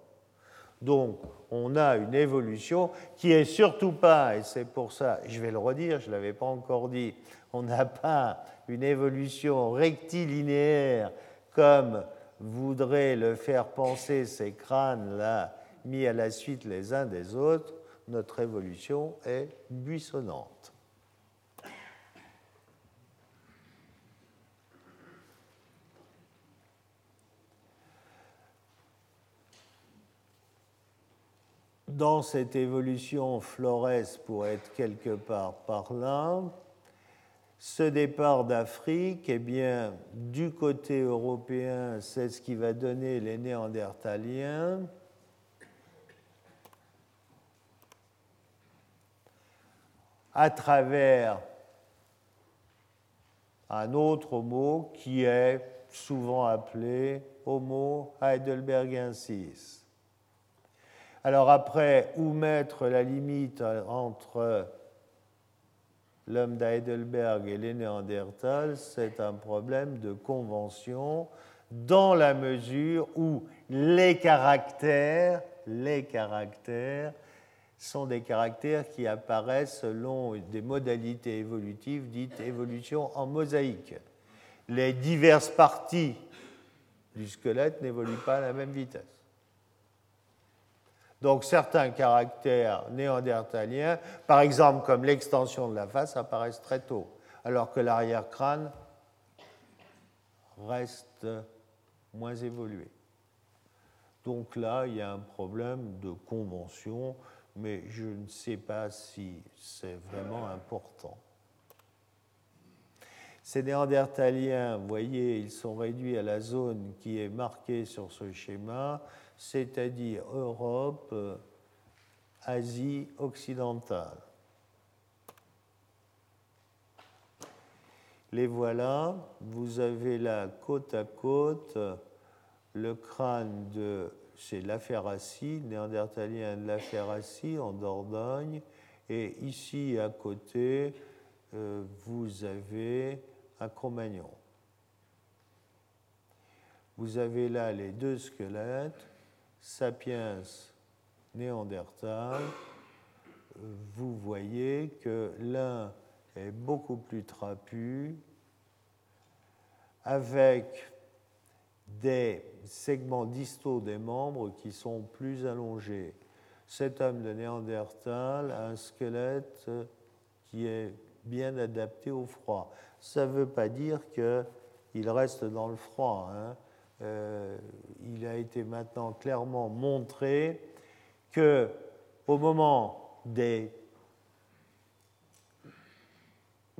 Donc, on a une évolution qui est surtout pas, et c'est pour ça, je vais le redire, je ne l'avais pas encore dit, on n'a pas une évolution rectilinéaire comme voudraient le faire penser ces crânes-là mis à la suite les uns des autres. Notre évolution est buissonnante. Dans cette évolution, Flores pourrait être quelque part par là. Ce départ d'Afrique, eh bien, du côté européen, c'est ce qui va donner les Néandertaliens. à travers un autre Homo qui est souvent appelé Homo heidelbergensis. Alors après, où mettre la limite entre l'homme d'Heidelberg et les Néandertals, c'est un problème de convention dans la mesure où les caractères, les caractères sont des caractères qui apparaissent selon des modalités évolutives dites évolution en mosaïque. Les diverses parties du squelette n'évoluent pas à la même vitesse. Donc certains caractères néandertaliens, par exemple comme l'extension de la face, apparaissent très tôt, alors que l'arrière-crâne reste moins évolué. Donc là, il y a un problème de convention, mais je ne sais pas si c'est vraiment important. Ces néandertaliens, vous voyez, ils sont réduits à la zone qui est marquée sur ce schéma c'est-à-dire Europe, euh, Asie occidentale. Les voilà, vous avez là côte à côte le crâne de, c'est Laferracie, néandertalien de Laferracie en Dordogne, et ici à côté, euh, vous avez un Cro-Magnon. Vous avez là les deux squelettes, sapiens néandertal, vous voyez que l'un est beaucoup plus trapu, avec des segments distaux des membres qui sont plus allongés. Cet homme de Néandertal a un squelette qui est bien adapté au froid. Ça ne veut pas dire qu'il reste dans le froid. Hein. Euh, il a été maintenant clairement montré que au moment des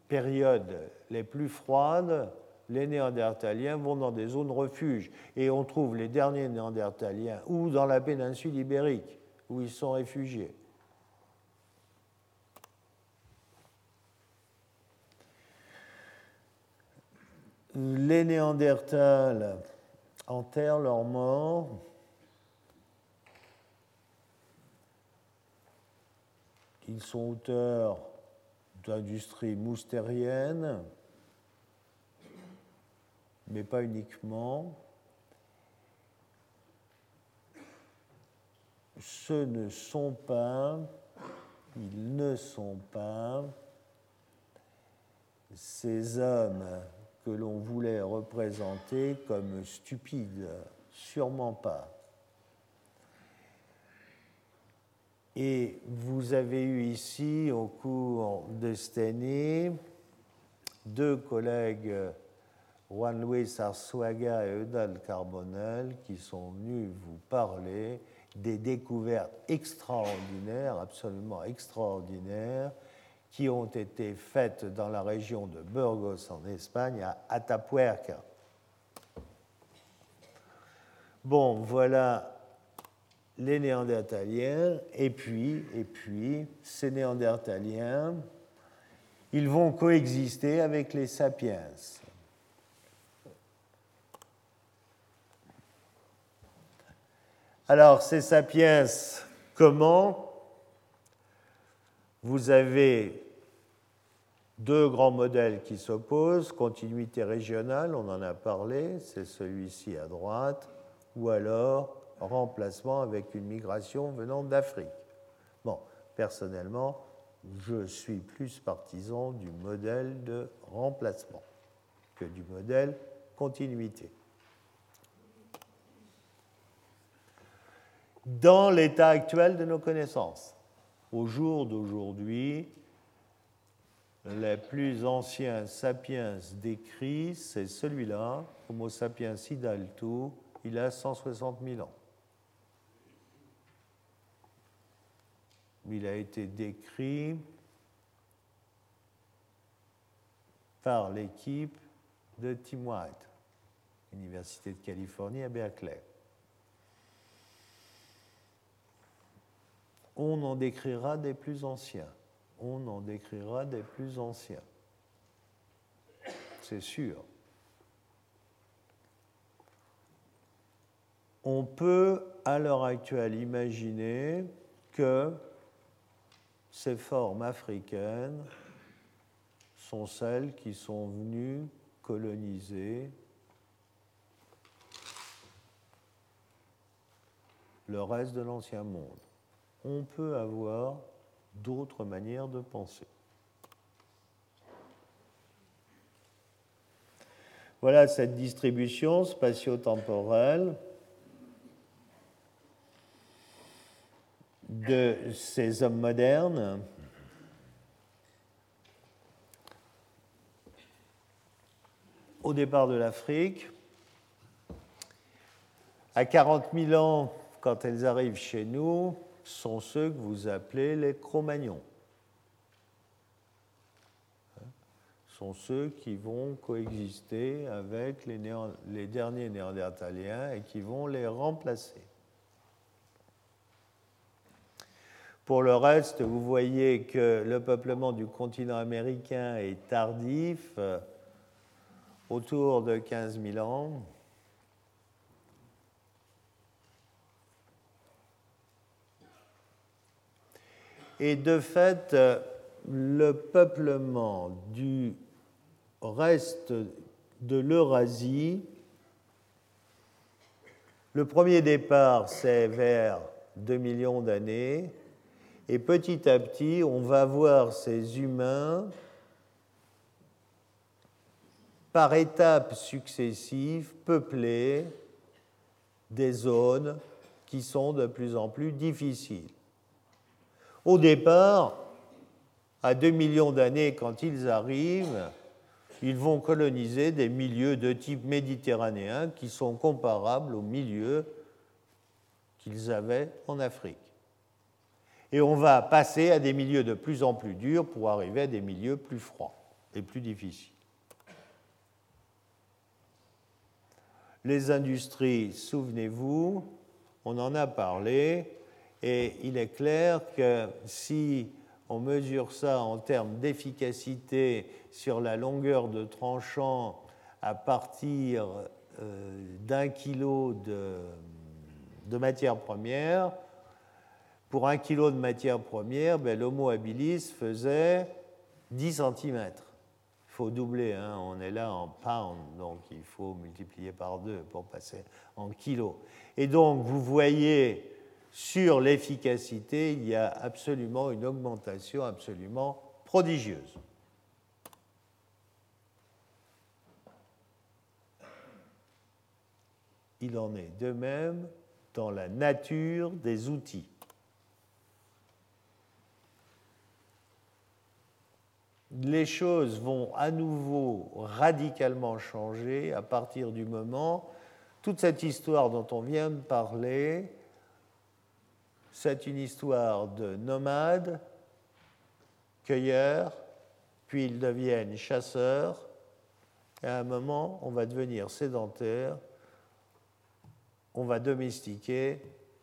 périodes les plus froides, les Néandertaliens vont dans des zones refuges et on trouve les derniers Néandertaliens ou dans la péninsule ibérique où ils sont réfugiés. Les Néandertals enterrent leurs morts. Ils sont auteurs d'industries moustériennes, mais pas uniquement. Ce ne sont pas, ils ne sont pas ces hommes que l'on voulait représenter comme stupide, sûrement pas. Et vous avez eu ici, au cours de cette année, deux collègues, Juan Luis Arzuaga et Eudal Carbonel, qui sont venus vous parler des découvertes extraordinaires, absolument extraordinaires, qui ont été faites dans la région de Burgos en Espagne à Atapuerca. Bon, voilà les Néandertaliens, et puis, et puis, ces Néandertaliens, ils vont coexister avec les sapiens. Alors, ces sapiens, comment Vous avez deux grands modèles qui s'opposent, continuité régionale, on en a parlé, c'est celui-ci à droite, ou alors remplacement avec une migration venant d'Afrique. Bon, personnellement, je suis plus partisan du modèle de remplacement que du modèle continuité. Dans l'état actuel de nos connaissances, au jour d'aujourd'hui, les plus anciens sapiens décrits, c'est celui-là, Homo sapiens idaltu, il a 160 000 ans. Il a été décrit par l'équipe de Tim White, Université de Californie à Berkeley. On en décrira des plus anciens. On en décrira des plus anciens. C'est sûr. On peut à l'heure actuelle imaginer que ces formes africaines sont celles qui sont venues coloniser le reste de l'ancien monde. On peut avoir d'autres manières de penser. Voilà cette distribution spatio-temporelle de ces hommes modernes. Au départ de l'Afrique, à 40 000 ans, quand elles arrivent chez nous, sont ceux que vous appelez les Cro-Magnons. sont ceux qui vont coexister avec les, les derniers néandertaliens et qui vont les remplacer. Pour le reste, vous voyez que le peuplement du continent américain est tardif, euh, autour de 15 000 ans. Et de fait, le peuplement du reste de l'Eurasie, le premier départ, c'est vers 2 millions d'années, et petit à petit, on va voir ces humains par étapes successives peupler des zones qui sont de plus en plus difficiles. Au départ, à 2 millions d'années, quand ils arrivent, ils vont coloniser des milieux de type méditerranéen qui sont comparables aux milieux qu'ils avaient en Afrique. Et on va passer à des milieux de plus en plus durs pour arriver à des milieux plus froids et plus difficiles. Les industries, souvenez-vous, on en a parlé, et il est clair que si on mesure ça en termes d'efficacité sur la longueur de tranchant à partir euh, d'un kilo de, matière première, pour un kilo de matière première, ben, l'Homo habilis faisait 10 cm. Il faut doubler, hein. on est là en pound, donc il faut multiplier par deux pour passer en kilos. Et donc, vous voyez, sur l'efficacité, il y a absolument une augmentation absolument prodigieuse. Il en est de même dans la nature des outils. les choses vont à nouveau radicalement changer à partir du moment, toute cette histoire dont on vient de parler, c'est une histoire de nomades, cueilleurs, puis ils deviennent chasseurs, et à un moment, on va devenir sédentaire, on va domestiquer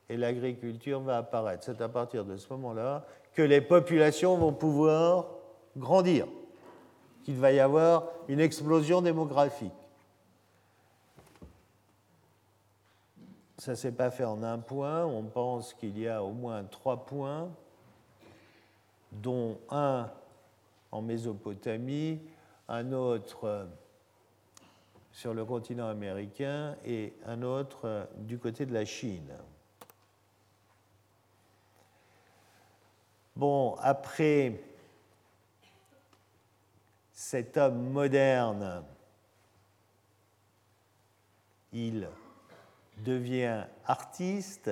et l'agriculture va apparaître. C'est à partir de ce moment-là que les populations vont pouvoir grandir, qu'il va y avoir une explosion démographique. Ça ne s'est pas fait en un point, on pense qu'il y a au moins trois points, dont un en Mésopotamie, un autre sur le continent américain et un autre du côté de la Chine. Bon, après cet homme moderne, il devient artiste,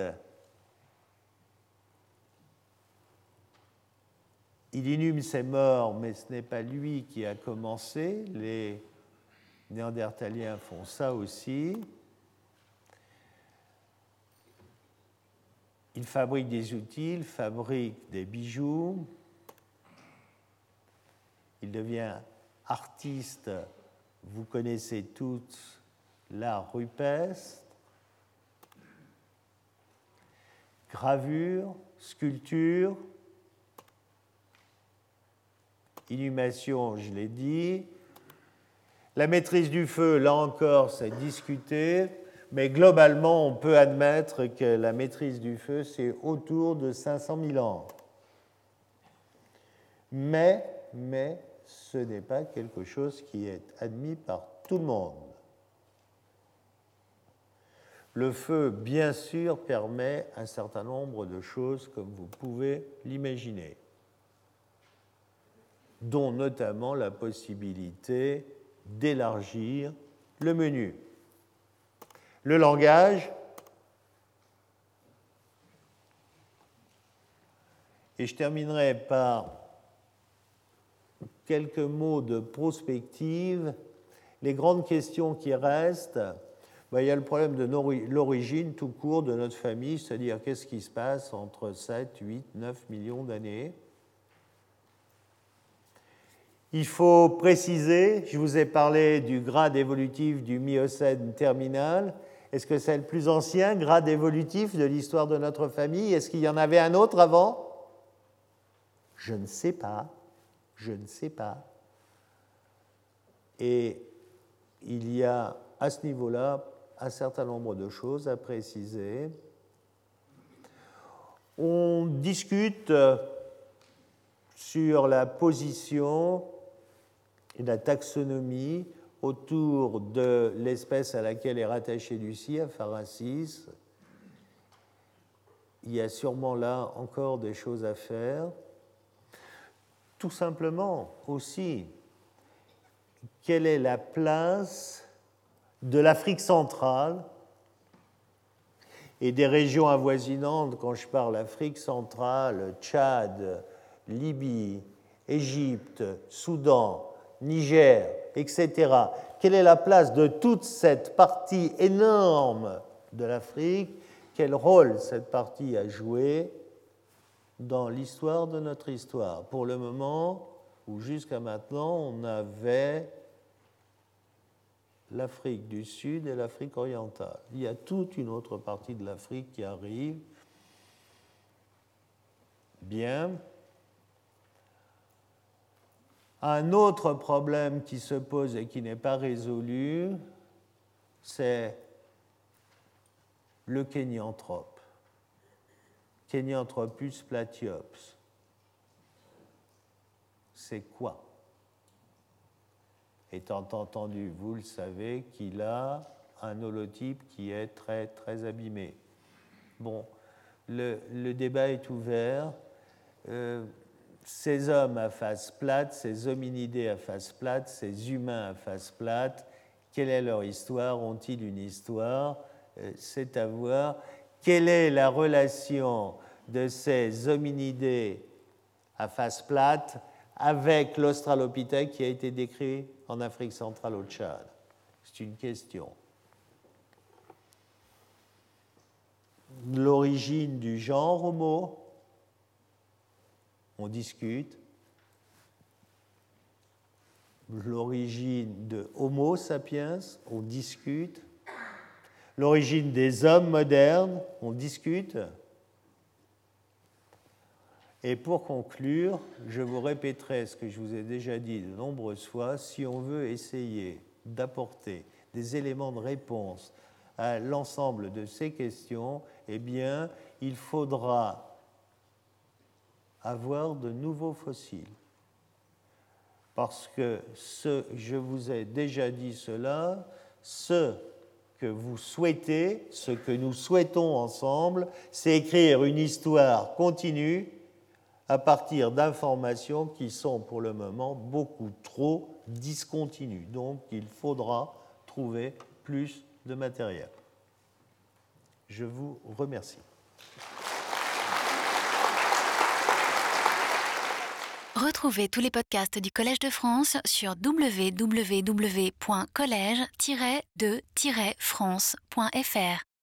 il inhume ses morts, mais ce n'est pas lui qui a commencé, les néandertaliens font ça aussi. Il fabrique des outils, il fabrique des bijoux, il devient artiste, vous connaissez tous l'art rupestre, gravure, sculpture, inhumation, je l'ai dit. La maîtrise du feu, là encore, c'est discuté. Mais globalement, on peut admettre que la maîtrise du feu, c'est autour de 500 000 ans. Mais, mais ce n'est pas quelque chose qui est admis par tout le monde. Le feu, bien sûr, permet un certain nombre de choses comme vous pouvez l'imaginer, dont notamment la possibilité d'élargir le menu. Le langage. Et je terminerai par quelques mots de prospective. Les grandes questions qui restent, ben, il y a le problème de l'origine tout court de notre famille, c'est-à-dire qu'est-ce qui se passe entre 7, 8, 9 millions d'années? Il faut préciser, je vous ai parlé du grade évolutif du Miocène terminal, est-ce que c'est le plus ancien grade évolutif de l'histoire de notre famille? Est-ce qu'il y en avait un autre avant? Je ne sais pas. Je ne sais pas. Et il y a à ce niveau-là un certain nombre de choses à préciser. On discute sur la position et la taxonomie autour de l'espèce à laquelle est rattaché Lucie, Pharasis. Il y a sûrement là encore des choses à faire. Tout simplement aussi, quelle est la place de l'Afrique centrale et des régions avoisinantes, quand je parle Afrique centrale, Tchad, Libye, Égypte, Soudan, Niger, etc. Quelle est la place de toute cette partie énorme de l'Afrique? Quel rôle cette partie a joué dans l'histoire de notre histoire? Pour le moment, ou jusqu'à maintenant, on avait l'Afrique du Sud et l'Afrique orientale. Il y a toute une autre partie de l'Afrique qui arrive. Bien, un autre problème qui se pose et qui n'est pas résolu, c'est le kénianthrope, Kenyanthropus platyops. C'est quoi? Étant entendu, vous le savez, qu'il a un holotype qui est très très abîmé. Bon, le, débat est ouvert. Euh, ces hommes à face plate, ces hominidés à face plate, ces humains à face plate, quelle est leur histoire? Ont-ils une histoire? Euh, C'est à voir. Quelle est la relation de ces hominidés à face plate avec l'Australopithèque qui a été décrit en Afrique centrale au Tchad? C'est une question. L'origine du genre Homo, on discute. L'origine de Homo sapiens, on discute. L'origine des hommes modernes, on discute. Et pour conclure, je vous répéterai ce que je vous ai déjà dit de nombreuses fois, si on veut essayer d'apporter des éléments de réponse à l'ensemble de ces questions, eh bien, il faudra avoir de nouveaux fossiles. Parce que ce, je vous ai déjà dit cela, ce que vous souhaitez, ce que nous souhaitons ensemble, c'est écrire une histoire continue à partir d'informations qui sont pour le moment beaucoup trop discontinues. Donc il faudra trouver plus de matériel. Je vous remercie. Retrouvez tous les podcasts du Collège de France sur www.collège-de-france.fr.